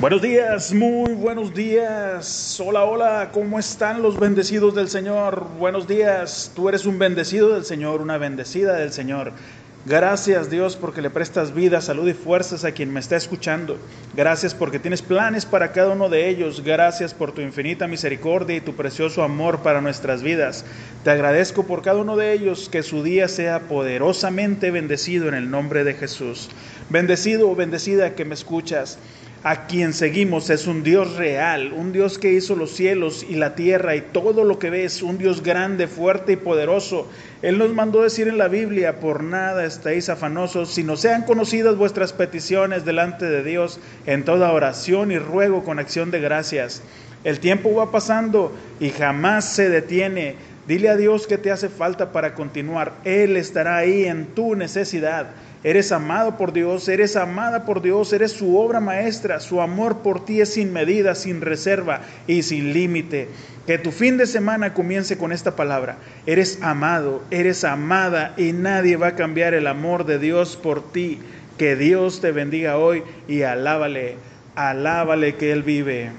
Buenos días, muy buenos días. Hola, hola, ¿cómo están los bendecidos del Señor? Buenos días, tú eres un bendecido del Señor, una bendecida del Señor. Gracias Dios porque le prestas vida, salud y fuerzas a quien me está escuchando. Gracias porque tienes planes para cada uno de ellos. Gracias por tu infinita misericordia y tu precioso amor para nuestras vidas. Te agradezco por cada uno de ellos, que su día sea poderosamente bendecido en el nombre de Jesús. Bendecido o bendecida que me escuchas a quien seguimos es un Dios real, un Dios que hizo los cielos y la tierra y todo lo que ves, un Dios grande, fuerte y poderoso. Él nos mandó decir en la Biblia, por nada estáis afanosos, sino sean conocidas vuestras peticiones delante de Dios en toda oración y ruego con acción de gracias. El tiempo va pasando y jamás se detiene. Dile a Dios que te hace falta para continuar. Él estará ahí en tu necesidad. Eres amado por Dios, eres amada por Dios, eres su obra maestra. Su amor por ti es sin medida, sin reserva y sin límite. Que tu fin de semana comience con esta palabra. Eres amado, eres amada y nadie va a cambiar el amor de Dios por ti. Que Dios te bendiga hoy y alábale, alábale que Él vive.